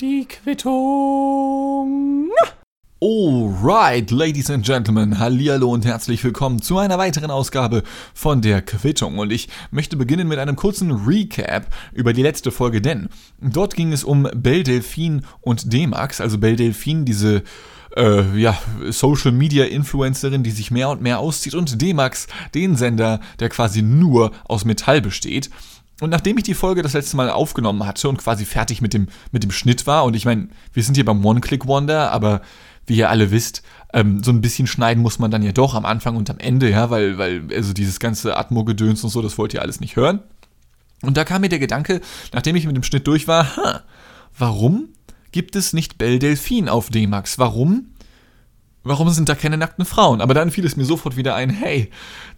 Die Quittung. Alright, Ladies and Gentlemen, hallihallo und herzlich willkommen zu einer weiteren Ausgabe von der Quittung. Und ich möchte beginnen mit einem kurzen Recap über die letzte Folge, denn dort ging es um Belle Delphine und D-Max, also Belle Delphine, diese äh, ja, Social Media Influencerin, die sich mehr und mehr auszieht, und D-Max, den Sender, der quasi nur aus Metall besteht. Und nachdem ich die Folge das letzte Mal aufgenommen hatte und quasi fertig mit dem, mit dem Schnitt war, und ich meine, wir sind hier beim One-Click-Wonder, aber wie ihr alle wisst, ähm, so ein bisschen schneiden muss man dann ja doch am Anfang und am Ende, ja, weil, weil, also dieses ganze Atmo-Gedöns und so, das wollt ihr alles nicht hören. Und da kam mir der Gedanke, nachdem ich mit dem Schnitt durch war, ha, warum gibt es nicht Belle Delphine auf D-Max? Warum? Warum sind da keine nackten Frauen? Aber dann fiel es mir sofort wieder ein, hey,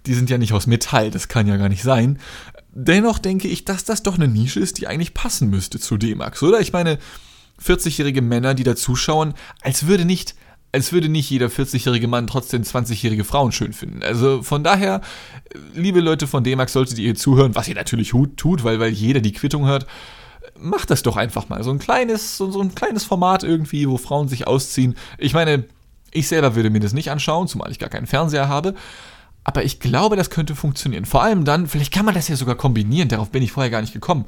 die sind ja nicht aus Metall, das kann ja gar nicht sein. Dennoch denke ich, dass das doch eine Nische ist, die eigentlich passen müsste zu D-Max, oder? Ich meine, 40-jährige Männer, die da zuschauen, als würde nicht als würde nicht jeder 40-jährige Mann trotzdem 20-jährige Frauen schön finden. Also von daher, liebe Leute von D-Max, solltet ihr zuhören, was ihr natürlich tut, weil, weil jeder die Quittung hört, macht das doch einfach mal. So ein kleines, so, so ein kleines Format irgendwie, wo Frauen sich ausziehen. Ich meine, ich selber würde mir das nicht anschauen, zumal ich gar keinen Fernseher habe. Aber ich glaube, das könnte funktionieren. Vor allem dann, vielleicht kann man das ja sogar kombinieren, darauf bin ich vorher gar nicht gekommen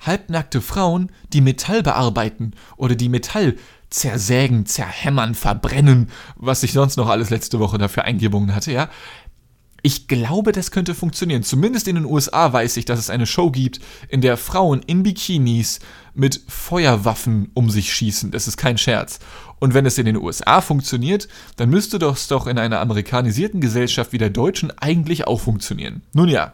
halbnackte Frauen, die Metall bearbeiten oder die Metall zersägen, zerhämmern, verbrennen, was ich sonst noch alles letzte Woche dafür Eingebungen hatte, ja. Ich glaube, das könnte funktionieren. Zumindest in den USA weiß ich, dass es eine Show gibt, in der Frauen in Bikinis mit Feuerwaffen um sich schießen. Das ist kein Scherz. Und wenn es in den USA funktioniert, dann müsste das doch in einer amerikanisierten Gesellschaft wie der deutschen eigentlich auch funktionieren. Nun ja,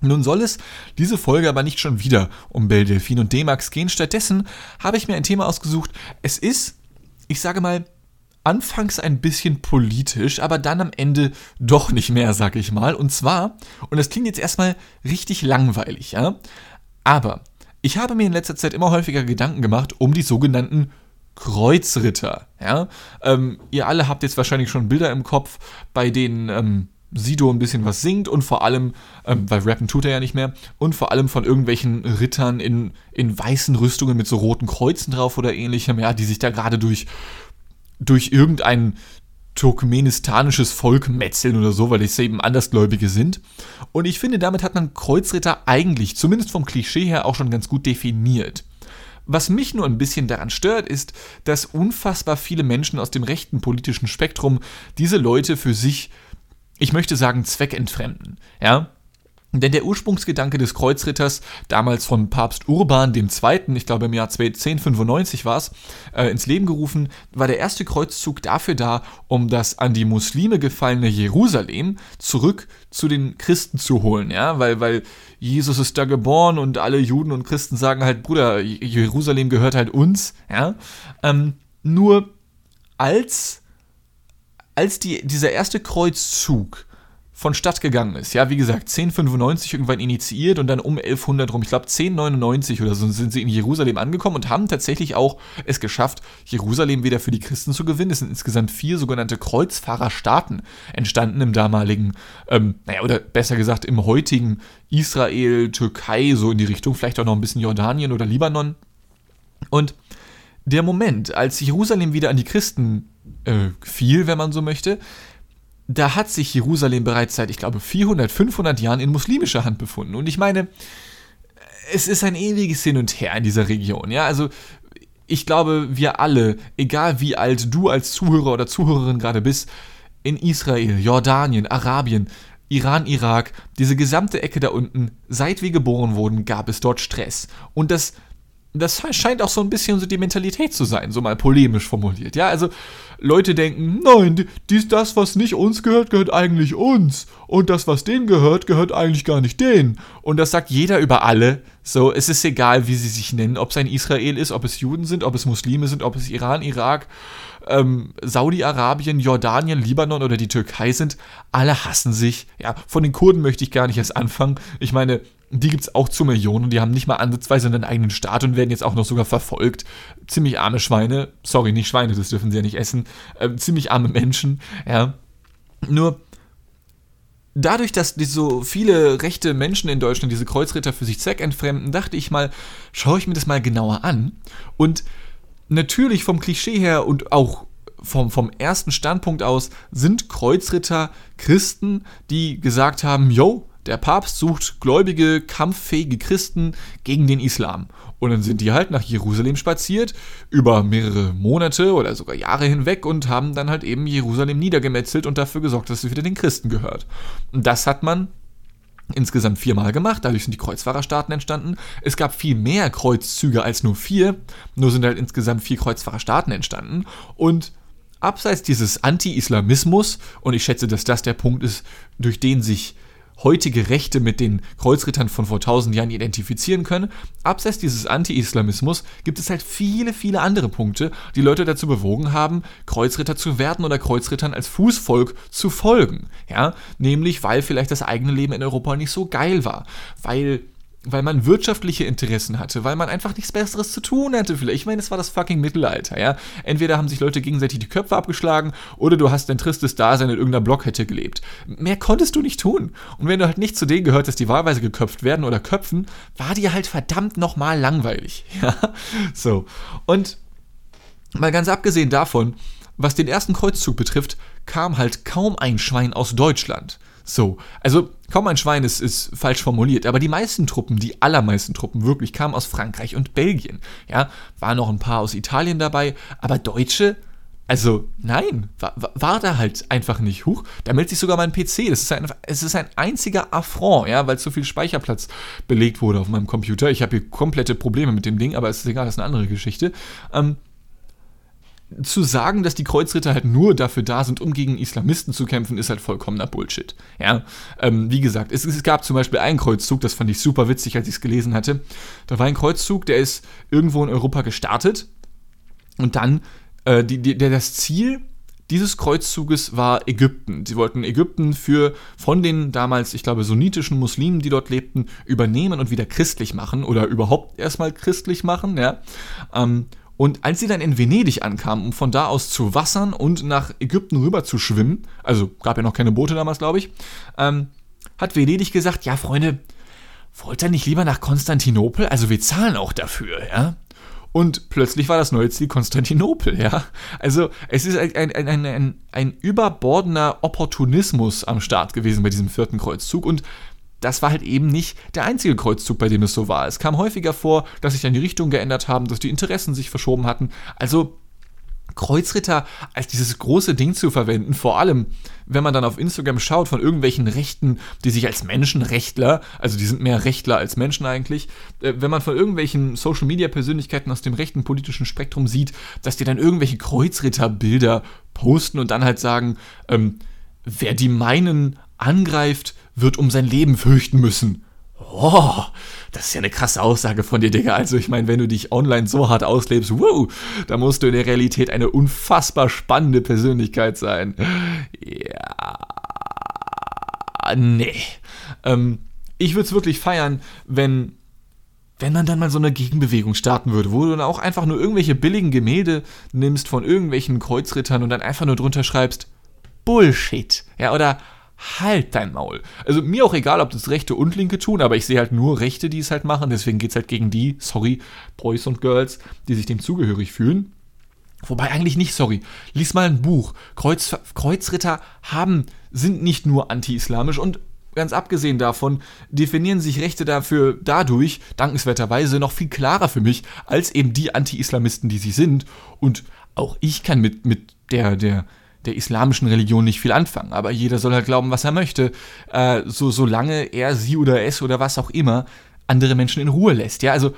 nun soll es diese Folge aber nicht schon wieder um Belle Delphine und D-Max gehen. Stattdessen habe ich mir ein Thema ausgesucht. Es ist, ich sage mal, anfangs ein bisschen politisch, aber dann am Ende doch nicht mehr, sag ich mal. Und zwar, und das klingt jetzt erstmal richtig langweilig, ja, aber ich habe mir in letzter Zeit immer häufiger Gedanken gemacht um die sogenannten Kreuzritter, ja. Ähm, ihr alle habt jetzt wahrscheinlich schon Bilder im Kopf, bei denen ähm, Sido ein bisschen was singt und vor allem, ähm, weil rappen tut er ja nicht mehr, und vor allem von irgendwelchen Rittern in, in weißen Rüstungen mit so roten Kreuzen drauf oder ähnlichem, ja, die sich da gerade durch, durch irgendein turkmenistanisches Volk metzeln oder so, weil es eben Andersgläubige sind. Und ich finde, damit hat man Kreuzritter eigentlich, zumindest vom Klischee her, auch schon ganz gut definiert. Was mich nur ein bisschen daran stört, ist, dass unfassbar viele Menschen aus dem rechten politischen Spektrum diese Leute für sich ich möchte sagen, zweckentfremden. Ja? Denn der Ursprungsgedanke des Kreuzritters, damals von Papst Urban II., ich glaube im Jahr 1095 war es, äh, ins Leben gerufen, war der erste Kreuzzug dafür da, um das an die Muslime gefallene Jerusalem zurück zu den Christen zu holen, ja, weil, weil Jesus ist da geboren und alle Juden und Christen sagen halt, Bruder, Jerusalem gehört halt uns, ja. Ähm, nur als als die, dieser erste Kreuzzug vonstatt gegangen ist, ja, wie gesagt, 1095 irgendwann initiiert und dann um 1100 rum, ich glaube 1099 oder so, sind sie in Jerusalem angekommen und haben tatsächlich auch es geschafft, Jerusalem wieder für die Christen zu gewinnen. Es sind insgesamt vier sogenannte Kreuzfahrerstaaten entstanden im damaligen, ähm, naja, oder besser gesagt im heutigen Israel, Türkei, so in die Richtung, vielleicht auch noch ein bisschen Jordanien oder Libanon. Und der Moment, als Jerusalem wieder an die Christen äh, fiel, wenn man so möchte, da hat sich Jerusalem bereits seit, ich glaube, 400, 500 Jahren in muslimischer Hand befunden. Und ich meine, es ist ein ewiges Hin und Her in dieser Region. Ja, also ich glaube, wir alle, egal wie alt du als Zuhörer oder Zuhörerin gerade bist, in Israel, Jordanien, Arabien, Iran, Irak, diese gesamte Ecke da unten, seit wir geboren wurden, gab es dort Stress. Und das das scheint auch so ein bisschen so die Mentalität zu sein, so mal polemisch formuliert. Ja, also Leute denken, nein, dies, das, was nicht uns gehört, gehört eigentlich uns. Und das, was denen gehört, gehört eigentlich gar nicht denen. Und das sagt jeder über alle. So, es ist egal, wie sie sich nennen, ob es ein Israel ist, ob es Juden sind, ob es Muslime sind, ob es Iran, Irak, ähm, Saudi-Arabien, Jordanien, Libanon oder die Türkei sind. Alle hassen sich. Ja, von den Kurden möchte ich gar nicht erst anfangen. Ich meine, die gibt es auch zu Millionen. Die haben nicht mal ansatzweise einen eigenen Staat und werden jetzt auch noch sogar verfolgt. Ziemlich arme Schweine. Sorry, nicht Schweine, das dürfen sie ja nicht essen. Äh, ziemlich arme Menschen, ja. Nur, dadurch, dass so viele rechte Menschen in Deutschland diese Kreuzritter für sich zweckentfremden, dachte ich mal, schaue ich mir das mal genauer an. Und natürlich vom Klischee her und auch vom, vom ersten Standpunkt aus sind Kreuzritter Christen, die gesagt haben, yo, der Papst sucht gläubige, kampffähige Christen gegen den Islam. Und dann sind die halt nach Jerusalem spaziert, über mehrere Monate oder sogar Jahre hinweg und haben dann halt eben Jerusalem niedergemetzelt und dafür gesorgt, dass es wieder den Christen gehört. Und das hat man insgesamt viermal gemacht, dadurch sind die Kreuzfahrerstaaten entstanden. Es gab viel mehr Kreuzzüge als nur vier, nur sind halt insgesamt vier Kreuzfahrerstaaten entstanden. Und abseits dieses Anti-Islamismus, und ich schätze, dass das der Punkt ist, durch den sich heutige Rechte mit den Kreuzrittern von vor tausend Jahren identifizieren können. Abseits dieses Anti-Islamismus gibt es halt viele, viele andere Punkte, die Leute dazu bewogen haben, Kreuzritter zu werden oder Kreuzrittern als Fußvolk zu folgen. Ja, nämlich weil vielleicht das eigene Leben in Europa nicht so geil war, weil weil man wirtschaftliche Interessen hatte, weil man einfach nichts Besseres zu tun hatte. Vielleicht, ich meine, es war das fucking Mittelalter, ja. Entweder haben sich Leute gegenseitig die Köpfe abgeschlagen oder du hast dein tristes Dasein in irgendeiner Blockhette gelebt. Mehr konntest du nicht tun. Und wenn du halt nicht zu denen gehört, dass die wahlweise geköpft werden oder köpfen, war dir halt verdammt nochmal langweilig, ja. So. Und mal ganz abgesehen davon, was den ersten Kreuzzug betrifft, kam halt kaum ein Schwein aus Deutschland. So, also kaum ein Schwein ist, ist falsch formuliert, aber die meisten Truppen, die allermeisten Truppen wirklich, kamen aus Frankreich und Belgien. Ja, waren noch ein paar aus Italien dabei, aber Deutsche, also nein, war, war da halt einfach nicht. Huch, da meldet sich sogar mein PC. Das ist ein, es ist ein einziger Affront, ja, weil zu viel Speicherplatz belegt wurde auf meinem Computer. Ich habe hier komplette Probleme mit dem Ding, aber es ist egal, das ist eine andere Geschichte. Ähm, zu sagen, dass die Kreuzritter halt nur dafür da sind, um gegen Islamisten zu kämpfen, ist halt vollkommener Bullshit. Ja, ähm, wie gesagt, es, es, gab zum Beispiel einen Kreuzzug, das fand ich super witzig, als ich es gelesen hatte. Da war ein Kreuzzug, der ist irgendwo in Europa gestartet und dann äh, die, die, der, das Ziel dieses Kreuzzuges war Ägypten. Sie wollten Ägypten für von den damals, ich glaube, sunnitischen Muslimen, die dort lebten, übernehmen und wieder christlich machen oder überhaupt erstmal christlich machen, ja. Ähm, und als sie dann in Venedig ankamen, um von da aus zu wassern und nach Ägypten rüber zu schwimmen, also gab ja noch keine Boote damals, glaube ich, ähm, hat Venedig gesagt, ja Freunde, wollt ihr nicht lieber nach Konstantinopel? Also wir zahlen auch dafür, ja? Und plötzlich war das neue Ziel Konstantinopel, ja. Also es ist ein, ein, ein, ein, ein überbordener Opportunismus am Start gewesen bei diesem vierten Kreuzzug und das war halt eben nicht der einzige Kreuzzug, bei dem es so war. Es kam häufiger vor, dass sich dann die Richtung geändert haben, dass die Interessen sich verschoben hatten. Also Kreuzritter als dieses große Ding zu verwenden, vor allem wenn man dann auf Instagram schaut von irgendwelchen Rechten, die sich als Menschenrechtler, also die sind mehr Rechtler als Menschen eigentlich, äh, wenn man von irgendwelchen Social-Media-Persönlichkeiten aus dem rechten politischen Spektrum sieht, dass die dann irgendwelche Kreuzritterbilder posten und dann halt sagen, ähm, wer die meinen angreift, wird um sein Leben fürchten müssen. Oh, das ist ja eine krasse Aussage von dir, Digga. Also ich meine, wenn du dich online so hart auslebst, wow, da musst du in der Realität eine unfassbar spannende Persönlichkeit sein. Ja, nee. Ähm, ich würde es wirklich feiern, wenn wenn man dann mal so eine Gegenbewegung starten würde, wo du dann auch einfach nur irgendwelche billigen Gemälde nimmst von irgendwelchen Kreuzrittern und dann einfach nur drunter schreibst Bullshit. Ja, oder halt dein Maul. Also mir auch egal, ob das Rechte und Linke tun, aber ich sehe halt nur Rechte, die es halt machen. Deswegen geht es halt gegen die, sorry, Boys und Girls, die sich dem zugehörig fühlen. Wobei eigentlich nicht, sorry. Lies mal ein Buch. Kreuz, Kreuzritter haben, sind nicht nur anti-islamisch und ganz abgesehen davon definieren sich Rechte dafür dadurch, dankenswerterweise, noch viel klarer für mich, als eben die Anti-Islamisten, die sie sind. Und auch ich kann mit, mit der, der, der islamischen Religion nicht viel anfangen. Aber jeder soll halt glauben, was er möchte, äh, so solange er, sie oder es oder was auch immer andere Menschen in Ruhe lässt. Ja, also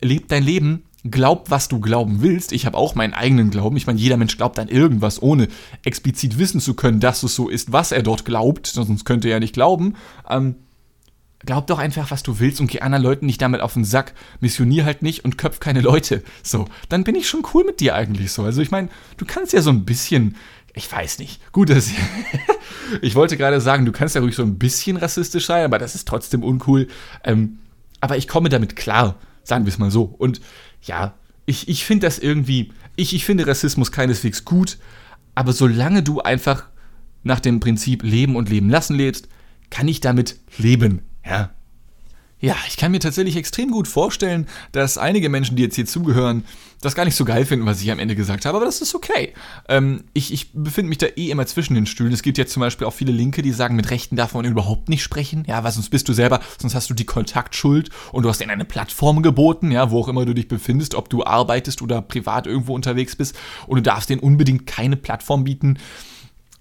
leb dein Leben, glaub, was du glauben willst. Ich habe auch meinen eigenen Glauben. Ich meine, jeder Mensch glaubt an irgendwas, ohne explizit wissen zu können, dass es so ist, was er dort glaubt. Sonst könnte er ja nicht glauben. Ähm, glaub doch einfach, was du willst und geh anderen Leuten nicht damit auf den Sack. Missionier halt nicht und köpf keine Leute. So, dann bin ich schon cool mit dir eigentlich so. Also ich meine, du kannst ja so ein bisschen ich weiß nicht. Gut, dass ich wollte gerade sagen, du kannst ja ruhig so ein bisschen rassistisch sein, aber das ist trotzdem uncool. Ähm, aber ich komme damit klar, sagen wir es mal so. Und ja, ich, ich finde das irgendwie, ich, ich finde Rassismus keineswegs gut, aber solange du einfach nach dem Prinzip Leben und Leben lassen lebst, kann ich damit leben. Ja, ja, ich kann mir tatsächlich extrem gut vorstellen, dass einige Menschen, die jetzt hier zugehören, das gar nicht so geil finden, was ich am Ende gesagt habe, aber das ist okay. Ähm, ich, ich befinde mich da eh immer zwischen den Stühlen. Es gibt jetzt zum Beispiel auch viele Linke, die sagen, mit Rechten darf man überhaupt nicht sprechen, ja, weil sonst bist du selber, sonst hast du die Kontaktschuld und du hast ihnen eine Plattform geboten, ja, wo auch immer du dich befindest, ob du arbeitest oder privat irgendwo unterwegs bist und du darfst denen unbedingt keine Plattform bieten.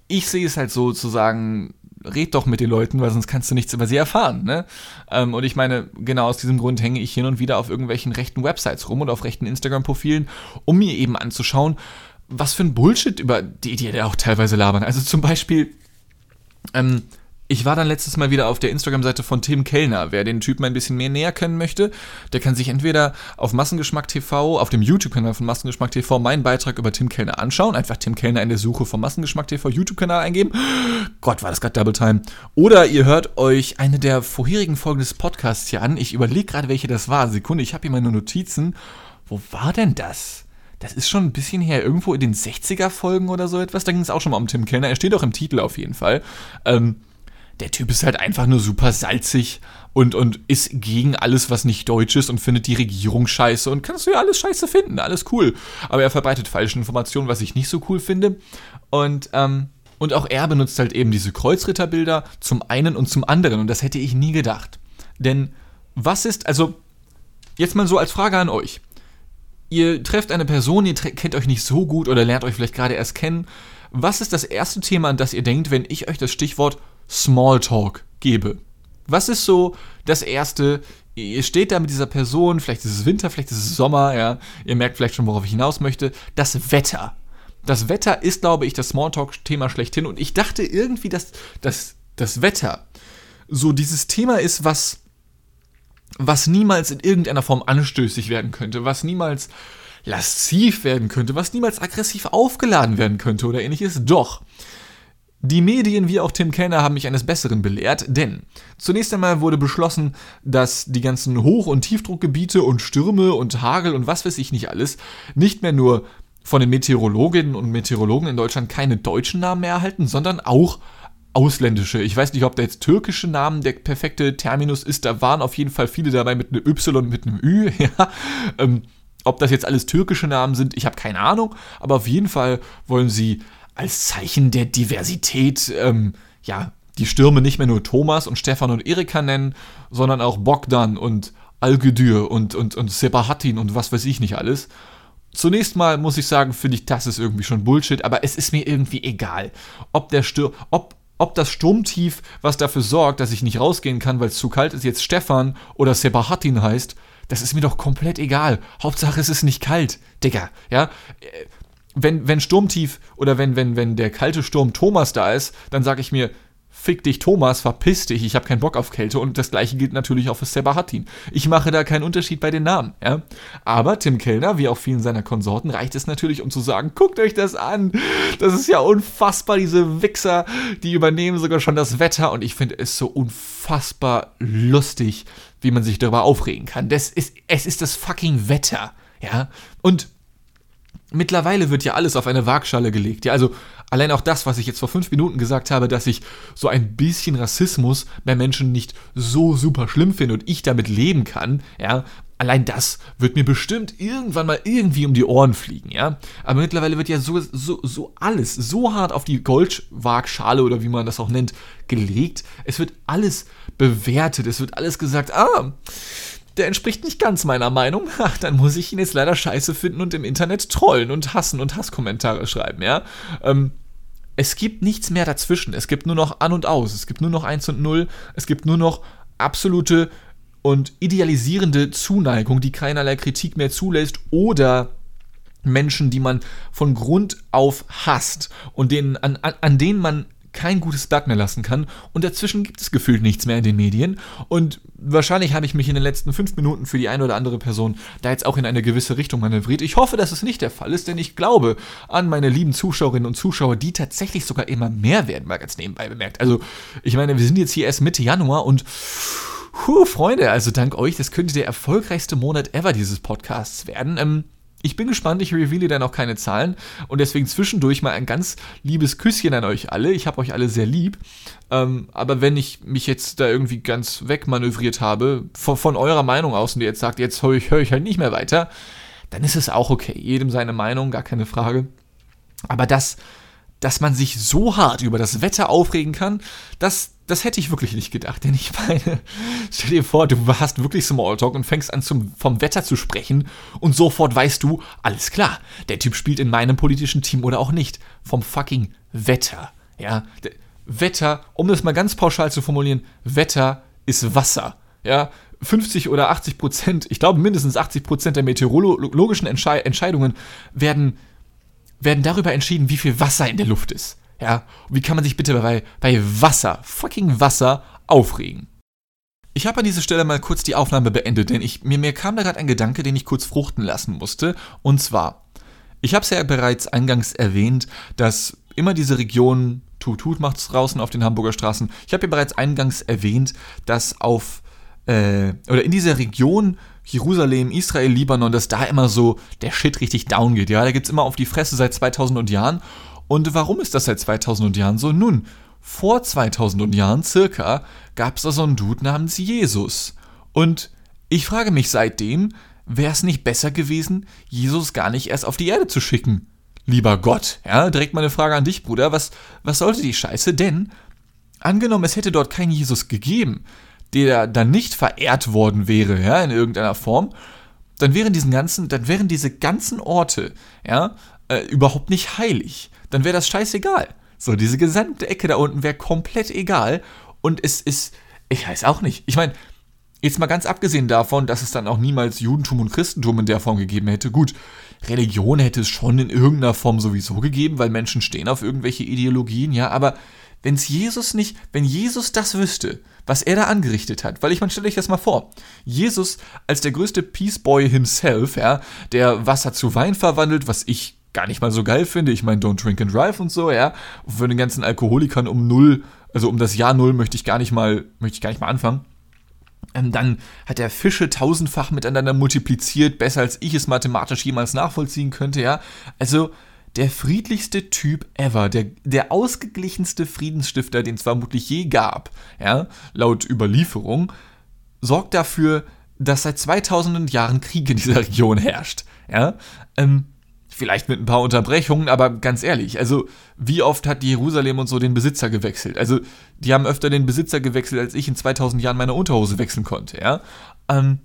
Ich sehe es halt so zu red doch mit den Leuten, weil sonst kannst du nichts über sie erfahren. Ne? Ähm, und ich meine, genau aus diesem Grund hänge ich hin und wieder auf irgendwelchen rechten Websites rum und auf rechten Instagram-Profilen, um mir eben anzuschauen, was für ein Bullshit über die, die auch teilweise labern. Also zum Beispiel, ähm, ich war dann letztes Mal wieder auf der Instagram-Seite von Tim Kellner. Wer den Typen ein bisschen mehr näher kennen möchte, der kann sich entweder auf Massengeschmack TV, auf dem YouTube-Kanal von Massengeschmack TV meinen Beitrag über Tim Kellner anschauen. Einfach Tim Kellner in der Suche von Massengeschmack TV YouTube-Kanal eingeben. Gott, war das gerade Double Time. Oder ihr hört euch eine der vorherigen Folgen des Podcasts hier an. Ich überlege gerade, welche das war. Sekunde, ich habe hier meine Notizen. Wo war denn das? Das ist schon ein bisschen her, irgendwo in den 60er-Folgen oder so etwas. Da ging es auch schon mal um Tim Kellner. Er steht auch im Titel auf jeden Fall. Ähm, der Typ ist halt einfach nur super salzig und, und ist gegen alles, was nicht deutsch ist und findet die Regierung scheiße und kannst du ja alles scheiße finden, alles cool. Aber er verbreitet falsche Informationen, was ich nicht so cool finde. Und, ähm, und auch er benutzt halt eben diese Kreuzritterbilder zum einen und zum anderen und das hätte ich nie gedacht. Denn was ist, also jetzt mal so als Frage an euch. Ihr trefft eine Person, ihr kennt euch nicht so gut oder lernt euch vielleicht gerade erst kennen. Was ist das erste Thema, an das ihr denkt, wenn ich euch das Stichwort Smalltalk gebe. Was ist so das Erste? Ihr steht da mit dieser Person, vielleicht ist es Winter, vielleicht ist es Sommer, ja. Ihr merkt vielleicht schon, worauf ich hinaus möchte. Das Wetter. Das Wetter ist, glaube ich, das Smalltalk-Thema schlechthin. Und ich dachte irgendwie, dass, dass das Wetter so dieses Thema ist, was, was niemals in irgendeiner Form anstößig werden könnte, was niemals lasziv werden könnte, was niemals aggressiv aufgeladen werden könnte oder ähnliches. Doch. Die Medien wie auch Tim Kellner haben mich eines Besseren belehrt, denn zunächst einmal wurde beschlossen, dass die ganzen Hoch- und Tiefdruckgebiete und Stürme und Hagel und was weiß ich nicht alles nicht mehr nur von den Meteorologinnen und Meteorologen in Deutschland keine deutschen Namen mehr erhalten, sondern auch ausländische. Ich weiß nicht, ob da jetzt türkische Namen der perfekte Terminus ist. Da waren auf jeden Fall viele dabei mit einem Y und mit einem Ü. Ja. Ähm, ob das jetzt alles türkische Namen sind, ich habe keine Ahnung. Aber auf jeden Fall wollen sie als Zeichen der Diversität, ähm, ja, die Stürme nicht mehr nur Thomas und Stefan und Erika nennen, sondern auch Bogdan und Algedür und, und, und Sebahatin und was weiß ich nicht alles. Zunächst mal muss ich sagen, finde ich, das ist irgendwie schon Bullshit, aber es ist mir irgendwie egal, ob der Stür ob, ob das Sturmtief, was dafür sorgt, dass ich nicht rausgehen kann, weil es zu kalt ist, jetzt Stefan oder Sebahatin heißt, das ist mir doch komplett egal. Hauptsache es ist nicht kalt, Digga, ja wenn, wenn Sturmtief oder wenn, wenn, wenn der kalte Sturm Thomas da ist, dann sage ich mir, fick dich Thomas, verpiss dich, ich habe keinen Bock auf Kälte und das gleiche gilt natürlich auch für Sebahatin. Ich mache da keinen Unterschied bei den Namen, ja. Aber Tim Kellner, wie auch vielen seiner Konsorten, reicht es natürlich, um zu sagen, guckt euch das an, das ist ja unfassbar, diese Wichser, die übernehmen sogar schon das Wetter und ich finde es so unfassbar lustig, wie man sich darüber aufregen kann. Das ist, es ist das fucking Wetter, ja. Und Mittlerweile wird ja alles auf eine Waagschale gelegt. Ja, also allein auch das, was ich jetzt vor fünf Minuten gesagt habe, dass ich so ein bisschen Rassismus bei Menschen nicht so super schlimm finde und ich damit leben kann, ja, allein das wird mir bestimmt irgendwann mal irgendwie um die Ohren fliegen, ja. Aber mittlerweile wird ja so, so, so alles so hart auf die Goldwaagschale oder wie man das auch nennt, gelegt. Es wird alles bewertet, es wird alles gesagt, ah, der entspricht nicht ganz meiner Meinung, ach, dann muss ich ihn jetzt leider scheiße finden und im Internet trollen und hassen und Hasskommentare schreiben, ja. Ähm, es gibt nichts mehr dazwischen. Es gibt nur noch an und aus. Es gibt nur noch eins und null. Es gibt nur noch absolute und idealisierende Zuneigung, die keinerlei Kritik mehr zulässt oder Menschen, die man von Grund auf hasst und denen, an, an, an denen man kein gutes Blatt mehr lassen kann und dazwischen gibt es gefühlt nichts mehr in den Medien und wahrscheinlich habe ich mich in den letzten fünf Minuten für die eine oder andere Person da jetzt auch in eine gewisse Richtung manövriert. Ich hoffe, dass es nicht der Fall ist, denn ich glaube an meine lieben Zuschauerinnen und Zuschauer, die tatsächlich sogar immer mehr werden, mal ganz nebenbei bemerkt. Also ich meine, wir sind jetzt hier erst Mitte Januar und Puh, Freunde, also dank euch, das könnte der erfolgreichste Monat ever dieses Podcasts werden. Ähm, Ich bin gespannt, ich reveale dann auch keine Zahlen und deswegen zwischendurch mal ein ganz liebes Küsschen an euch alle. Ich habe euch alle sehr lieb. Ähm, aber wenn ich mich jetzt da irgendwie ganz wegmanövriert habe, von, von eurer Meinung aus und ihr jetzt sagt, jetzt höre ich, hör ich halt nicht mehr weiter, dann ist es auch okay. Jedem seine Meinung, gar keine Frage. Aber das, dass man sich so hart über das Wetter aufregen kann, das, das hätte ich wirklich nicht gedacht. Denn ich meine, stell dir vor, du hast wirklich Smalltalk und fängst an zum, vom Wetter zu sprechen und sofort weißt du, alles klar, der Typ spielt in meinem politischen Team oder auch nicht. Vom fucking Wetter. Ja, Wetter, um das mal ganz pauschal zu formulieren, Wetter ist Wasser. Ja, 50 oder 80 Prozent, ich glaube mindestens 80 Prozent der meteorologischen Entschei Entscheidungen werden, werden darüber entschieden, wie viel Wasser in der Luft ist. Ja, wie kann man sich bitte bei, bei Wasser, fucking Wasser, aufregen? Ich habe an dieser Stelle mal kurz die Aufnahme beendet, denn ich, mir, mir kam da gerade ein Gedanke, den ich kurz fruchten lassen musste. Und zwar, ich habe es ja bereits eingangs erwähnt, dass immer diese Region, Tut Tut macht es draußen auf den Hamburger Straßen. Ich habe ja bereits eingangs erwähnt, dass auf äh, oder in dieser Region Jerusalem, Israel, Libanon, dass da immer so der Shit richtig down geht. Ja, da es immer auf die Fresse seit 2000 Jahren. Und warum ist das seit 2000 Jahren so? Nun, vor 2000 Jahren circa gab es da so einen Dude namens Jesus. Und ich frage mich seitdem, wäre es nicht besser gewesen, Jesus gar nicht erst auf die Erde zu schicken? Lieber Gott, ja, direkt mal eine Frage an dich, Bruder, was, was sollte die Scheiße? Denn, angenommen, es hätte dort keinen Jesus gegeben, der dann nicht verehrt worden wäre, ja, in irgendeiner Form, dann wären diesen ganzen, dann wären diese ganzen Orte, ja, äh, überhaupt nicht heilig. Dann wäre das scheißegal. So, diese gesamte Ecke da unten wäre komplett egal. Und es ist, ich weiß auch nicht. Ich meine, jetzt mal ganz abgesehen davon, dass es dann auch niemals Judentum und Christentum in der Form gegeben hätte. Gut, Religion hätte es schon in irgendeiner Form sowieso gegeben, weil Menschen stehen auf irgendwelche Ideologien, ja, aber wenn es Jesus nicht, wenn Jesus das wüsste, was er da angerichtet hat, weil ich meine, stellt euch das mal vor, Jesus als der größte Peace Boy himself, ja, der Wasser zu Wein verwandelt, was ich gar nicht mal so geil finde, ich meine, don't drink and drive und so, ja, für den ganzen Alkoholikern um null, also um das Jahr null möchte ich gar nicht mal, möchte ich gar nicht mal anfangen. Ähm, dann hat er Fische tausendfach miteinander multipliziert, besser als ich es mathematisch jemals nachvollziehen könnte, ja. Also, der friedlichste Typ ever, der, der ausgeglichenste Friedensstifter, den es vermutlich je gab, ja, laut Überlieferung, sorgt dafür, dass seit 2000 Jahren Krieg in dieser Region herrscht, ja. Ähm, vielleicht mit ein paar Unterbrechungen, aber ganz ehrlich, also wie oft hat Jerusalem und so den Besitzer gewechselt? Also die haben öfter den Besitzer gewechselt, als ich in 2000 Jahren meine Unterhose wechseln konnte, ja. Ähm,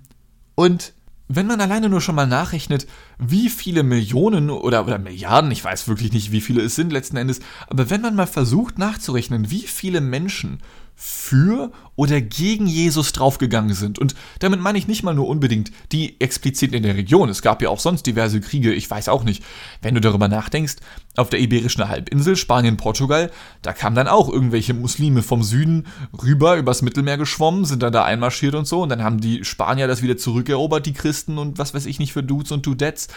und wenn man alleine nur schon mal nachrechnet, wie viele Millionen oder, oder Milliarden, ich weiß wirklich nicht, wie viele es sind letzten Endes, aber wenn man mal versucht nachzurechnen, wie viele Menschen für oder gegen Jesus draufgegangen sind. Und damit meine ich nicht mal nur unbedingt die explizit in der Region. Es gab ja auch sonst diverse Kriege, ich weiß auch nicht. Wenn du darüber nachdenkst, auf der Iberischen Halbinsel, Spanien, Portugal, da kamen dann auch irgendwelche Muslime vom Süden rüber übers Mittelmeer geschwommen, sind dann da einmarschiert und so. Und dann haben die Spanier das wieder zurückerobert, die Christen und was weiß ich nicht für Dudes und Dudettes.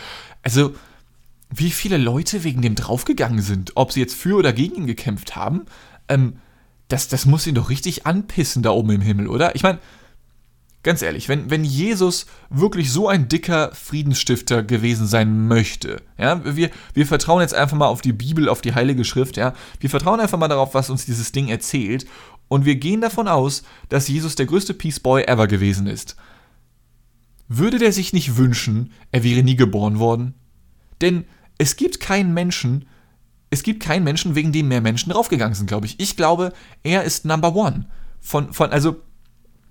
Also, wie viele Leute wegen dem draufgegangen sind, ob sie jetzt für oder gegen ihn gekämpft haben, ähm, das, das muss ihn doch richtig anpissen da oben im Himmel, oder? Ich meine, ganz ehrlich, wenn, wenn Jesus wirklich so ein dicker Friedensstifter gewesen sein möchte, ja, wir, wir vertrauen jetzt einfach mal auf die Bibel, auf die Heilige Schrift, ja, wir vertrauen einfach mal darauf, was uns dieses Ding erzählt und wir gehen davon aus, dass Jesus der größte Peace Boy ever gewesen ist. Würde der sich nicht wünschen, er wäre nie geboren worden? Denn es gibt keinen Menschen, es gibt keinen Menschen, wegen dem mehr Menschen draufgegangen sind, glaube ich. Ich glaube, er ist Number One. Von, von, also,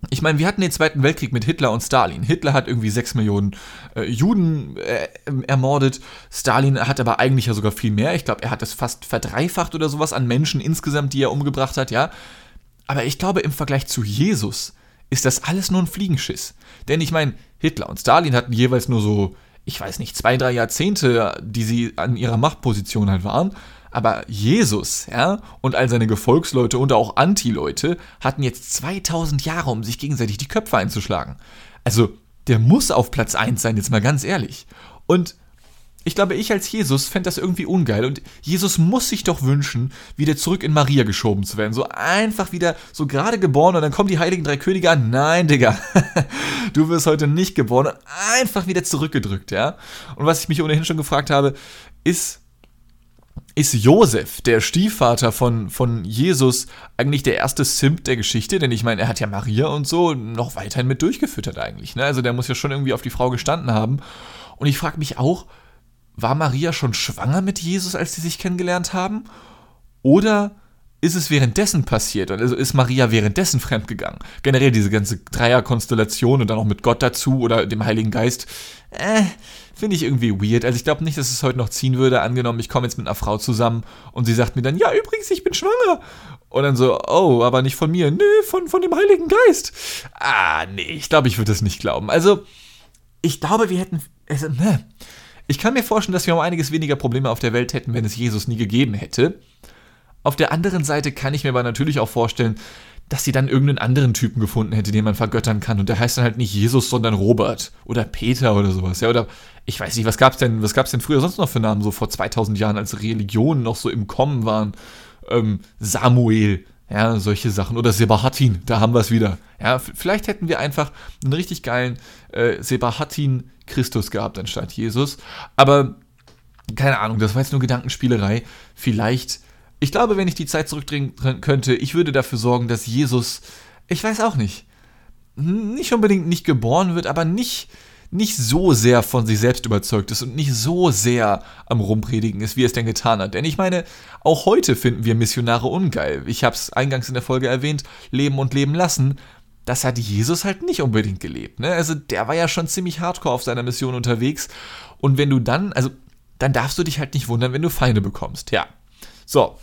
ich meine, wir hatten den Zweiten Weltkrieg mit Hitler und Stalin. Hitler hat irgendwie sechs Millionen äh, Juden äh, ermordet. Stalin hat aber eigentlich ja sogar viel mehr. Ich glaube, er hat das fast verdreifacht oder sowas an Menschen insgesamt, die er umgebracht hat, ja. Aber ich glaube, im Vergleich zu Jesus ist das alles nur ein Fliegenschiss. Denn ich meine, Hitler und Stalin hatten jeweils nur so ich weiß nicht, zwei, drei Jahrzehnte, die sie an ihrer Machtposition halt waren. Aber Jesus, ja, und all seine Gefolgsleute und auch Anti-Leute hatten jetzt 2000 Jahre, um sich gegenseitig die Köpfe einzuschlagen. Also, der muss auf Platz 1 sein, jetzt mal ganz ehrlich. Und ich glaube, ich als Jesus fände das irgendwie ungeil. Und Jesus muss sich doch wünschen, wieder zurück in Maria geschoben zu werden. So einfach wieder, so gerade geboren und dann kommen die heiligen drei Könige an. Nein, Digga, du wirst heute nicht geboren. Einfach wieder zurückgedrückt, ja. Und was ich mich ohnehin schon gefragt habe, ist, ist Josef, der Stiefvater von, von Jesus, eigentlich der erste Simp der Geschichte? Denn ich meine, er hat ja Maria und so noch weiterhin mit durchgefüttert eigentlich. Ne? Also der muss ja schon irgendwie auf die Frau gestanden haben. Und ich frage mich auch, war Maria schon schwanger mit Jesus, als sie sich kennengelernt haben? Oder ist es währenddessen passiert? Also ist Maria währenddessen fremdgegangen? Generell diese ganze Dreierkonstellation und dann auch mit Gott dazu oder dem Heiligen Geist, äh, finde ich irgendwie weird. Also ich glaube nicht, dass es heute noch ziehen würde. Angenommen, ich komme jetzt mit einer Frau zusammen und sie sagt mir dann, ja, übrigens, ich bin schwanger. Und dann so, oh, aber nicht von mir. Nö, von, von dem Heiligen Geist. Ah, nee, ich glaube, ich würde das nicht glauben. Also, ich glaube, wir hätten. Also, ne. Ich kann mir vorstellen, dass wir um einiges weniger Probleme auf der Welt hätten, wenn es Jesus nie gegeben hätte. Auf der anderen Seite kann ich mir aber natürlich auch vorstellen, dass sie dann irgendeinen anderen Typen gefunden hätte, den man vergöttern kann. Und der heißt dann halt nicht Jesus, sondern Robert oder Peter oder sowas. Ja, oder ich weiß nicht, was gab's denn, denn früher sonst noch für Namen, so vor 2000 Jahren, als Religionen noch so im Kommen waren? Ähm, Samuel, ja, solche Sachen. Oder Sebahatin, da haben wir es wieder. Ja, vielleicht hätten wir einfach einen richtig geilen äh, Sebahatin Christus gehabt anstatt Jesus. Aber keine Ahnung, das war jetzt nur Gedankenspielerei. Vielleicht, ich glaube, wenn ich die Zeit zurückdrehen könnte, ich würde dafür sorgen, dass Jesus, ich weiß auch nicht, nicht unbedingt nicht geboren wird, aber nicht, nicht so sehr von sich selbst überzeugt ist und nicht so sehr am Rumpredigen ist, wie er es denn getan hat. Denn ich meine, auch heute finden wir Missionare ungeil. Ich habe es eingangs in der Folge erwähnt, leben und leben lassen das hat Jesus halt nicht unbedingt gelebt. Ne? Also der war ja schon ziemlich hardcore auf seiner Mission unterwegs. Und wenn du dann, also dann darfst du dich halt nicht wundern, wenn du Feinde bekommst. Ja. So.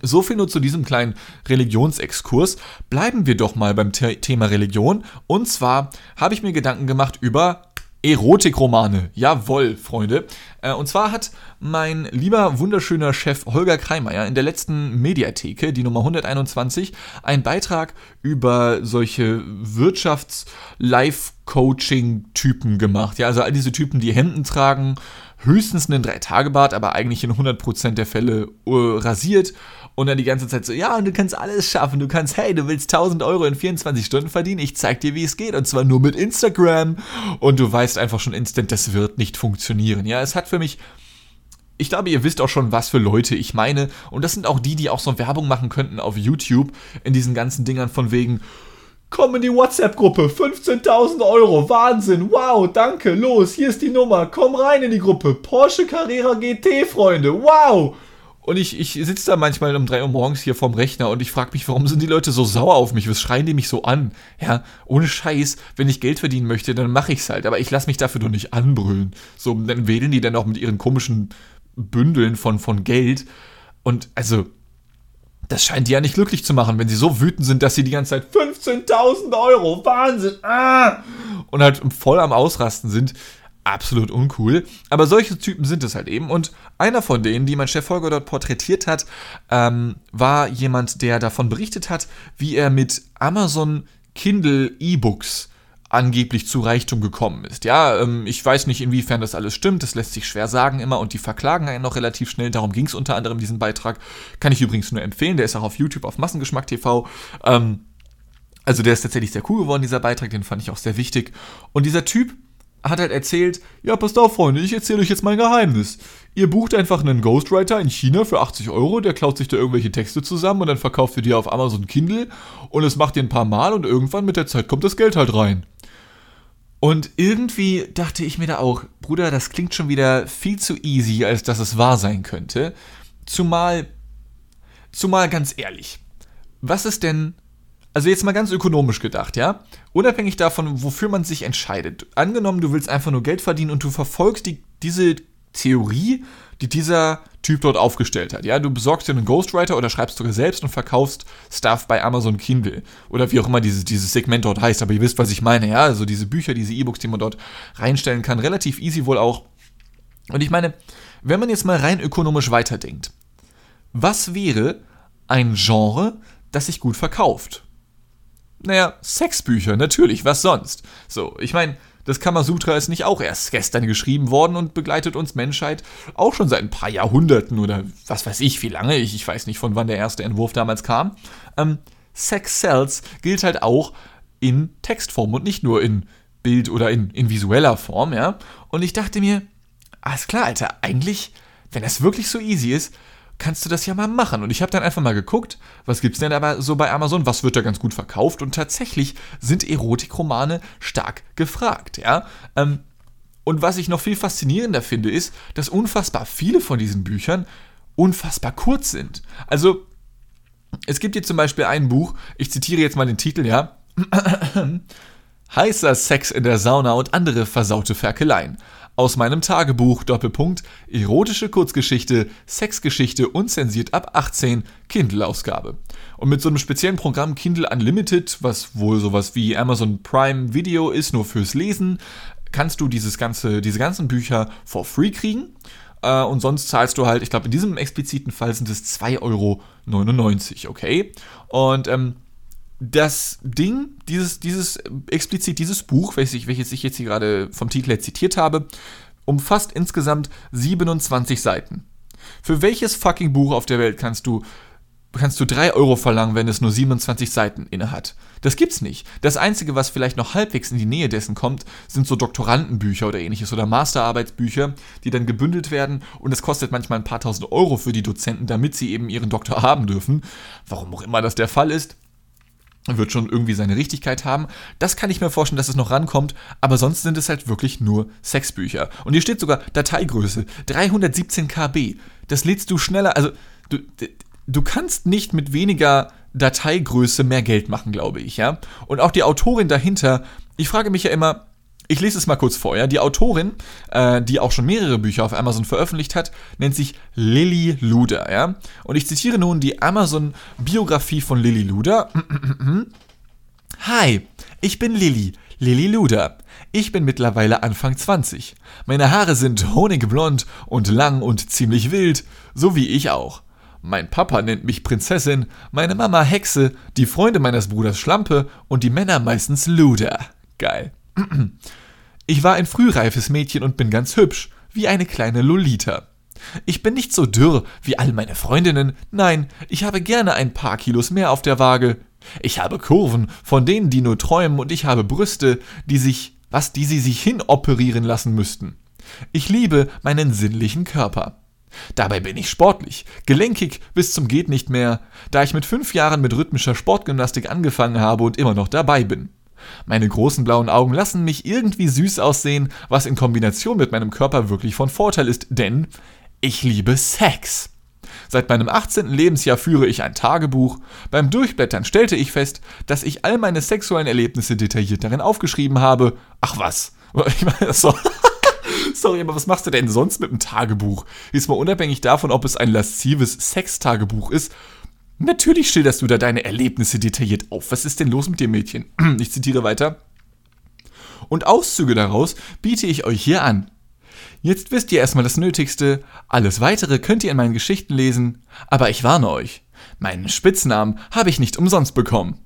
So viel nur zu diesem kleinen Religionsexkurs. Bleiben wir doch mal beim Thema Religion. Und zwar habe ich mir Gedanken gemacht über Erotikromane. Jawohl, Freunde. Äh, und zwar hat mein lieber, wunderschöner Chef Holger Kreimeier in der letzten Mediatheke, die Nummer 121, einen Beitrag über solche Wirtschafts-Life-Coaching-Typen gemacht. Ja, also all diese Typen, die Hemden tragen, höchstens einen Drei-Tage-Bart, aber eigentlich in 100% der Fälle uh, rasiert und dann die ganze Zeit so, ja, und du kannst alles schaffen, du kannst, hey, du willst 1000 Euro in 24 Stunden verdienen, ich zeig dir, wie es geht und zwar nur mit Instagram und du weißt einfach schon instant, das wird nicht funktionieren. Ja, es hat für mich ich glaube, ihr wisst auch schon, was für Leute ich meine. Und das sind auch die, die auch so Werbung machen könnten auf YouTube in diesen ganzen Dingern von wegen, komm in die WhatsApp-Gruppe, 15.000 Euro, Wahnsinn, wow, danke, los, hier ist die Nummer, komm rein in die Gruppe, Porsche Carrera GT, Freunde, wow. Und ich, ich sitze da manchmal um 3 Uhr morgens hier vorm Rechner und ich frage mich, warum sind die Leute so sauer auf mich? Was schreien die mich so an? Ja, ohne Scheiß, wenn ich Geld verdienen möchte, dann mache ich's halt. Aber ich lasse mich dafür doch nicht anbrüllen. So, dann wählen die dann auch mit ihren komischen Bündeln von, von Geld. Und also, das scheint die ja nicht glücklich zu machen, wenn sie so wütend sind, dass sie die ganze Zeit 15.000 Euro, Wahnsinn, ah! Und halt voll am Ausrasten sind absolut uncool. Aber solche Typen sind es halt eben. Und einer von denen, die mein Chef Holger dort porträtiert hat, ähm, war jemand, der davon berichtet hat, wie er mit Amazon Kindle E-Books angeblich zu Reichtum gekommen ist. Ja, ähm, ich weiß nicht, inwiefern das alles stimmt, das lässt sich schwer sagen immer und die verklagen einen noch relativ schnell, darum ging es unter anderem diesen Beitrag. Kann ich übrigens nur empfehlen, der ist auch auf YouTube auf Massengeschmack TV. Ähm, also der ist tatsächlich sehr cool geworden, dieser Beitrag, den fand ich auch sehr wichtig. Und dieser Typ hat halt erzählt, ja, passt auf, Freunde, ich erzähle euch jetzt mein Geheimnis. Ihr bucht einfach einen Ghostwriter in China für 80 Euro, der klaut sich da irgendwelche Texte zusammen und dann verkauft ihr die auf Amazon Kindle und es macht ihr ein paar Mal und irgendwann mit der Zeit kommt das Geld halt rein. Und irgendwie dachte ich mir da auch, Bruder, das klingt schon wieder viel zu easy, als dass es wahr sein könnte. Zumal, zumal ganz ehrlich, was ist denn also jetzt mal ganz ökonomisch gedacht, ja? Unabhängig davon, wofür man sich entscheidet. Angenommen, du willst einfach nur Geld verdienen und du verfolgst die, diese Theorie, die dieser Typ dort aufgestellt hat. Ja, du besorgst dir einen Ghostwriter oder schreibst sogar selbst und verkaufst Stuff bei Amazon Kindle oder wie auch immer dieses, dieses Segment dort heißt. Aber ihr wisst, was ich meine, ja? Also diese Bücher, diese E-Books, die man dort reinstellen kann, relativ easy wohl auch. Und ich meine, wenn man jetzt mal rein ökonomisch weiterdenkt, was wäre ein Genre, das sich gut verkauft? Naja, Sexbücher, natürlich, was sonst? So, ich meine, Das Kamasutra ist nicht auch erst gestern geschrieben worden und begleitet uns Menschheit auch schon seit ein paar Jahrhunderten oder was weiß ich, wie lange. Ich, ich weiß nicht, von wann der erste Entwurf damals kam. Ähm, Sex Cells gilt halt auch in Textform und nicht nur in Bild oder in, in visueller Form, ja. Und ich dachte mir, alles klar, Alter, eigentlich, wenn das wirklich so easy ist, kannst du das ja mal machen. Und ich habe dann einfach mal geguckt, was gibt's denn aber so bei Amazon, was wird da ganz gut verkauft und tatsächlich sind Erotikromane stark gefragt, ja. Ähm, und was ich noch viel faszinierender finde, ist, dass unfassbar viele von diesen Büchern unfassbar kurz sind. Also, es gibt hier zum Beispiel ein Buch, ich zitiere jetzt mal den Titel, ja. Heißer Sex in der Sauna und andere versaute Ferkeleien. Aus meinem Tagebuch, Doppelpunkt, erotische Kurzgeschichte, Sexgeschichte unzensiert ab 18, Kindle-Ausgabe. Und mit so einem speziellen Programm Kindle Unlimited, was wohl sowas wie Amazon Prime Video ist, nur fürs Lesen, kannst du dieses ganze, diese ganzen Bücher for free kriegen. Äh, und sonst zahlst du halt, ich glaube, in diesem expliziten Fall sind es 2,99 Euro, okay? Und ähm, das Ding, dieses, dieses, explizit dieses Buch, welches ich, welches ich jetzt hier gerade vom Titel her zitiert habe, umfasst insgesamt 27 Seiten. Für welches fucking Buch auf der Welt kannst du, kannst du 3 Euro verlangen, wenn es nur 27 Seiten inne hat? Das gibt's nicht. Das Einzige, was vielleicht noch halbwegs in die Nähe dessen kommt, sind so Doktorandenbücher oder ähnliches oder Masterarbeitsbücher, die dann gebündelt werden und es kostet manchmal ein paar tausend Euro für die Dozenten, damit sie eben ihren Doktor haben dürfen. Warum auch immer das der Fall ist wird schon irgendwie seine Richtigkeit haben. Das kann ich mir vorstellen, dass es noch rankommt, aber sonst sind es halt wirklich nur Sexbücher. Und hier steht sogar Dateigröße 317 KB. Das lädst du schneller, also du, du kannst nicht mit weniger Dateigröße mehr Geld machen, glaube ich, ja. Und auch die Autorin dahinter, ich frage mich ja immer, ich lese es mal kurz vor, ja. Die Autorin, äh, die auch schon mehrere Bücher auf Amazon veröffentlicht hat, nennt sich Lilly Luder, ja. Und ich zitiere nun die Amazon-Biografie von Lilly Luder. Hi, ich bin Lilly, Lilly Luder. Ich bin mittlerweile Anfang 20. Meine Haare sind honigblond und lang und ziemlich wild, so wie ich auch. Mein Papa nennt mich Prinzessin, meine Mama Hexe, die Freunde meines Bruders Schlampe und die Männer meistens Luder. Geil. Ich war ein frühreifes Mädchen und bin ganz hübsch, wie eine kleine Lolita. Ich bin nicht so dürr wie all meine Freundinnen, nein, ich habe gerne ein paar Kilos mehr auf der Waage. Ich habe Kurven, von denen die nur träumen, und ich habe Brüste, die sich, was, die sie sich hinoperieren lassen müssten. Ich liebe meinen sinnlichen Körper. Dabei bin ich sportlich, gelenkig bis zum geht nicht mehr, da ich mit fünf Jahren mit rhythmischer Sportgymnastik angefangen habe und immer noch dabei bin. Meine großen blauen Augen lassen mich irgendwie süß aussehen, was in Kombination mit meinem Körper wirklich von Vorteil ist, denn ich liebe Sex. Seit meinem 18. Lebensjahr führe ich ein Tagebuch. Beim Durchblättern stellte ich fest, dass ich all meine sexuellen Erlebnisse detailliert darin aufgeschrieben habe. Ach was. Ich meine, so. Sorry, aber was machst du denn sonst mit dem Tagebuch? Ist mal unabhängig davon, ob es ein laszives Sextagebuch ist Natürlich schilderst du da deine Erlebnisse detailliert auf. Was ist denn los mit dir, Mädchen? Ich zitiere weiter. Und Auszüge daraus biete ich euch hier an. Jetzt wisst ihr erstmal das Nötigste, alles weitere könnt ihr in meinen Geschichten lesen, aber ich warne euch, meinen Spitznamen habe ich nicht umsonst bekommen.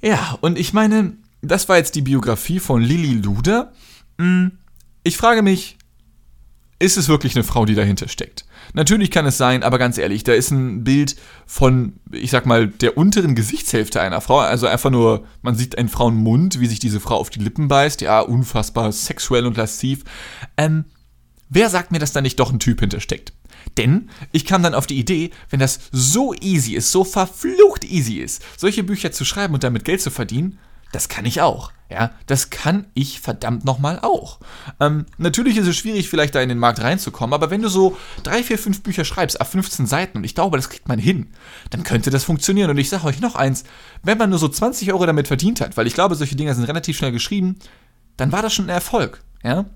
Ja, und ich meine, das war jetzt die Biografie von Lilly Luder. Hm, ich frage mich, ist es wirklich eine Frau, die dahinter steckt? Natürlich kann es sein, aber ganz ehrlich, da ist ein Bild von, ich sag mal, der unteren Gesichtshälfte einer Frau. Also einfach nur, man sieht einen Frauenmund, wie sich diese Frau auf die Lippen beißt. Ja, unfassbar sexuell und lasziv. Ähm, wer sagt mir, dass da nicht doch ein Typ hintersteckt? Denn ich kam dann auf die Idee, wenn das so easy ist, so verflucht easy ist, solche Bücher zu schreiben und damit Geld zu verdienen, das kann ich auch. Ja, das kann ich verdammt nochmal auch. Ähm, natürlich ist es schwierig, vielleicht da in den Markt reinzukommen, aber wenn du so drei, vier, fünf Bücher schreibst, ab 15 Seiten, und ich glaube, das kriegt man hin, dann könnte das funktionieren. Und ich sage euch noch eins, wenn man nur so 20 Euro damit verdient hat, weil ich glaube, solche Dinger sind relativ schnell geschrieben, dann war das schon ein Erfolg. Ja,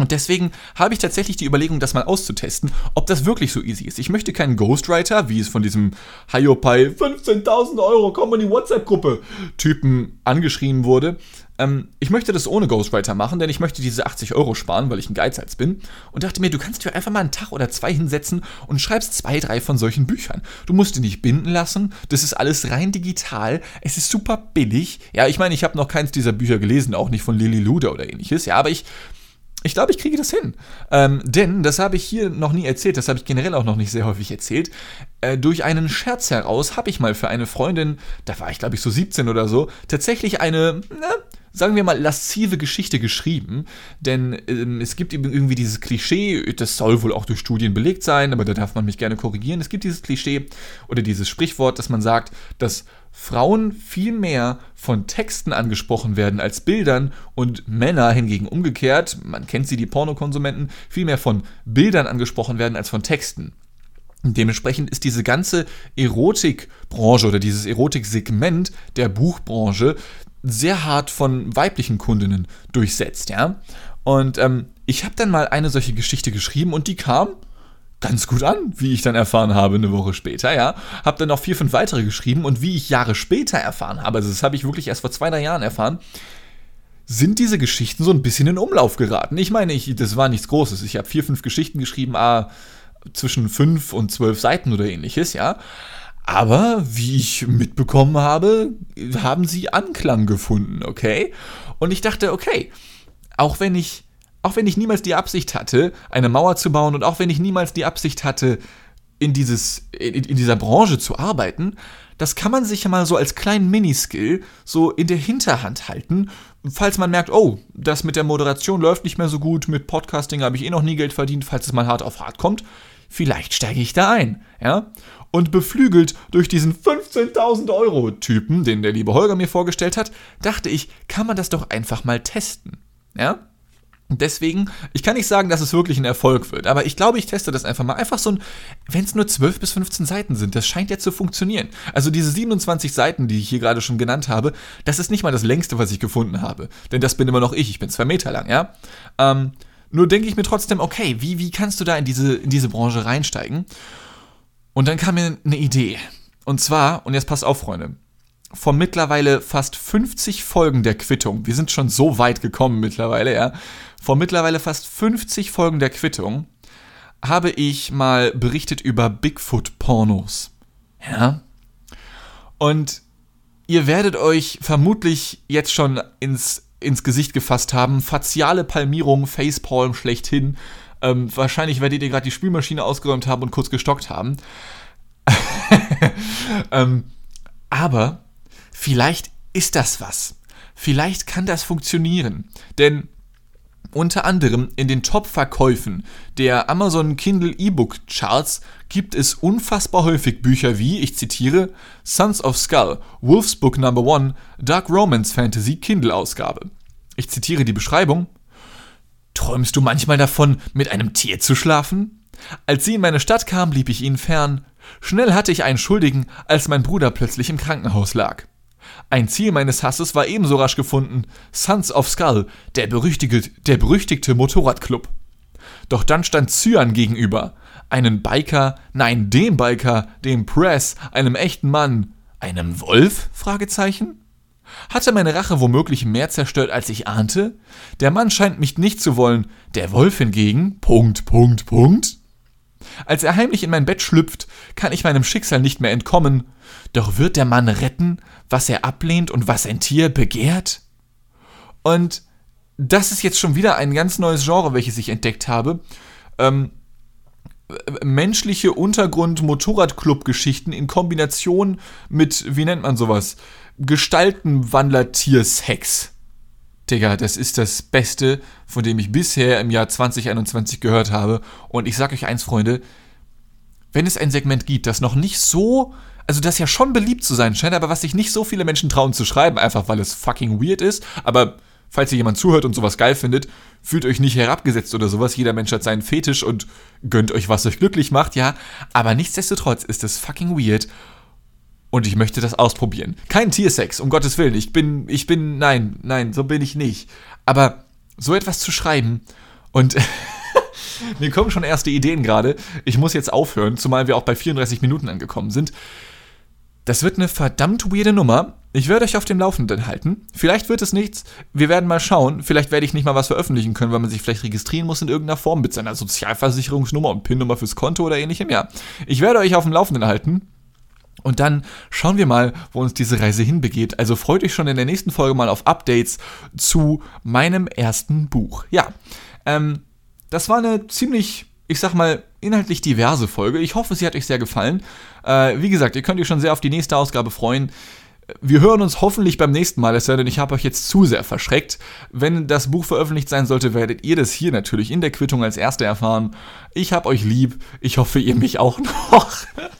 und deswegen habe ich tatsächlich die Überlegung, das mal auszutesten, ob das wirklich so easy ist. Ich möchte keinen Ghostwriter, wie es von diesem Hiopai 15.000 Euro, komm in die WhatsApp-Gruppe Typen angeschrieben wurde. ähm, ich möchte das ohne Ghostwriter machen, denn ich möchte diese 80 Euro sparen, weil ich ein Geizhals bin. Und dachte mir, du kannst dir einfach mal einen Tag oder zwei hinsetzen und schreibst zwei, drei von solchen Büchern. Du musst die nicht binden lassen, das ist alles rein digital, es ist super billig. Ja, ich meine, ich habe noch keins dieser Bücher gelesen, auch nicht von Lily Luder oder ähnliches, ja, aber ich ich glaube, ich kriege das hin. Ähm, denn, das habe ich hier noch nie erzählt, das habe ich generell auch noch nicht sehr häufig erzählt. Äh, durch einen Scherz heraus habe ich mal für eine Freundin, da war ich glaube ich so 17 oder so, tatsächlich eine, na, sagen wir mal, laszive Geschichte geschrieben. Denn ähm, es gibt irgendwie dieses Klischee, das soll wohl auch durch Studien belegt sein, aber da darf man mich gerne korrigieren. Es gibt dieses Klischee oder dieses Sprichwort, dass man sagt, dass Frauen viel mehr von Texten angesprochen werden als Bildern und Männer hingegen umgekehrt, man kennt sie, die Pornokonsumenten, viel mehr von Bildern angesprochen werden als von Texten. dementsprechend ist diese ganze Erotikbranche oder dieses Erotiksegment der Buchbranche sehr hart von weiblichen Kundinnen durchsetzt, ja. Und ähm, ich habe dann mal eine solche Geschichte geschrieben und die kam ganz gut an, wie ich dann erfahren habe, eine Woche später, ja. Hab dann noch vier, fünf weitere geschrieben und wie ich Jahre später erfahren habe, also das habe ich wirklich erst vor zwei, drei Jahren erfahren, sind diese Geschichten so ein bisschen in Umlauf geraten. Ich meine, ich, das war nichts Großes. Ich habe vier, fünf Geschichten geschrieben, ah, zwischen fünf und zwölf Seiten oder ähnliches, ja. Aber wie ich mitbekommen habe, haben sie Anklang gefunden, okay? Und ich dachte, okay, auch wenn ich auch wenn ich niemals die Absicht hatte, eine Mauer zu bauen und auch wenn ich niemals die Absicht hatte, in, dieses, in, in dieser Branche zu arbeiten, das kann man sich ja mal so als kleinen Miniskill so in der Hinterhand halten, falls man merkt, oh, das mit der Moderation läuft nicht mehr so gut, mit Podcasting habe ich eh noch nie Geld verdient, falls es mal hart auf hart kommt, vielleicht steige ich da ein, ja? Und beflügelt durch diesen 15.000 Euro Typen, den der liebe Holger mir vorgestellt hat, dachte ich, kann man das doch einfach mal testen, ja? Deswegen, ich kann nicht sagen, dass es wirklich ein Erfolg wird, aber ich glaube, ich teste das einfach mal. Einfach so ein, wenn es nur 12 bis 15 Seiten sind, das scheint ja zu funktionieren. Also diese 27 Seiten, die ich hier gerade schon genannt habe, das ist nicht mal das längste, was ich gefunden habe. Denn das bin immer noch ich, ich bin zwei Meter lang, ja. Ähm, nur denke ich mir trotzdem, okay, wie, wie kannst du da in diese, in diese Branche reinsteigen? Und dann kam mir eine Idee. Und zwar, und jetzt passt auf, Freunde, vor mittlerweile fast 50 Folgen der Quittung, wir sind schon so weit gekommen mittlerweile, ja, vor mittlerweile fast 50 Folgen der Quittung habe ich mal berichtet über Bigfoot-Pornos. Ja? Und ihr werdet euch vermutlich jetzt schon ins, ins Gesicht gefasst haben. Faciale Palmierung, Facepalm schlechthin. Ähm, wahrscheinlich werdet ihr gerade die Spülmaschine ausgeräumt haben und kurz gestockt haben. ähm, aber vielleicht ist das was. Vielleicht kann das funktionieren. Denn unter anderem in den Top-Verkäufen der Amazon Kindle E-Book Charts gibt es unfassbar häufig Bücher wie, ich zitiere, Sons of Skull, Wolf's Book Number 1, Dark Romance Fantasy Kindle Ausgabe. Ich zitiere die Beschreibung. Träumst du manchmal davon, mit einem Tier zu schlafen? Als sie in meine Stadt kam, blieb ich ihnen fern. Schnell hatte ich einen Schuldigen, als mein Bruder plötzlich im Krankenhaus lag. Ein Ziel meines Hasses war ebenso rasch gefunden: Sons of Skull, der berüchtigte, der berüchtigte Motorradclub. Doch dann stand Cyan gegenüber. Einen Biker, nein, dem Biker, dem Press, einem echten Mann. Einem Wolf? Fragezeichen? Hatte meine Rache womöglich mehr zerstört, als ich ahnte? Der Mann scheint mich nicht zu wollen, der Wolf hingegen. Punkt, Punkt, Punkt. Als er heimlich in mein Bett schlüpft, kann ich meinem Schicksal nicht mehr entkommen. Doch wird der Mann retten, was er ablehnt und was ein Tier begehrt? Und das ist jetzt schon wieder ein ganz neues Genre, welches ich entdeckt habe. Ähm, menschliche Untergrund-Motorradclub-Geschichten in Kombination mit, wie nennt man sowas? Gestaltenwandler-Tiersex. Digga, das ist das Beste, von dem ich bisher im Jahr 2021 gehört habe. Und ich sag euch eins, Freunde, wenn es ein Segment gibt, das noch nicht so, also das ja schon beliebt zu sein scheint, aber was sich nicht so viele Menschen trauen zu schreiben, einfach weil es fucking weird ist, aber falls ihr jemand zuhört und sowas geil findet, fühlt euch nicht herabgesetzt oder sowas. Jeder Mensch hat seinen Fetisch und gönnt euch, was euch glücklich macht, ja. Aber nichtsdestotrotz ist es fucking weird und ich möchte das ausprobieren. Kein Tiersex, um Gottes Willen. Ich bin, ich bin, nein, nein, so bin ich nicht. Aber so etwas zu schreiben und mir kommen schon erste Ideen gerade. Ich muss jetzt aufhören, zumal wir auch bei 34 Minuten angekommen sind. Das wird eine verdammt weirde Nummer. ich werde euch auf dem Laufenden halten. Vielleicht wird es nichts. Wir werden mal schauen. Vielleicht werde ich nicht mal was veröffentlichen können, weil man sich vielleicht registrieren muss in irgendeiner Form mit seiner Sozialversicherungsnummer und PIN-Nummer fürs Konto oder ähnlichem. Ja, ich werde euch auf dem Laufenden halten. Und dann schauen wir mal, wo uns diese Reise hinbegeht. Also freut euch schon in der nächsten Folge mal auf Updates zu meinem ersten Buch. Ja, ähm, das war eine ziemlich, ich sag mal, inhaltlich diverse Folge. Ich hoffe, sie hat euch sehr gefallen. Äh, wie gesagt, ihr könnt euch schon sehr auf die nächste Ausgabe freuen. Wir hören uns hoffentlich beim nächsten Mal, es denn, ich habe euch jetzt zu sehr verschreckt. Wenn das Buch veröffentlicht sein sollte, werdet ihr das hier natürlich in der Quittung als Erste erfahren. Ich hab euch lieb. Ich hoffe, ihr mich auch noch.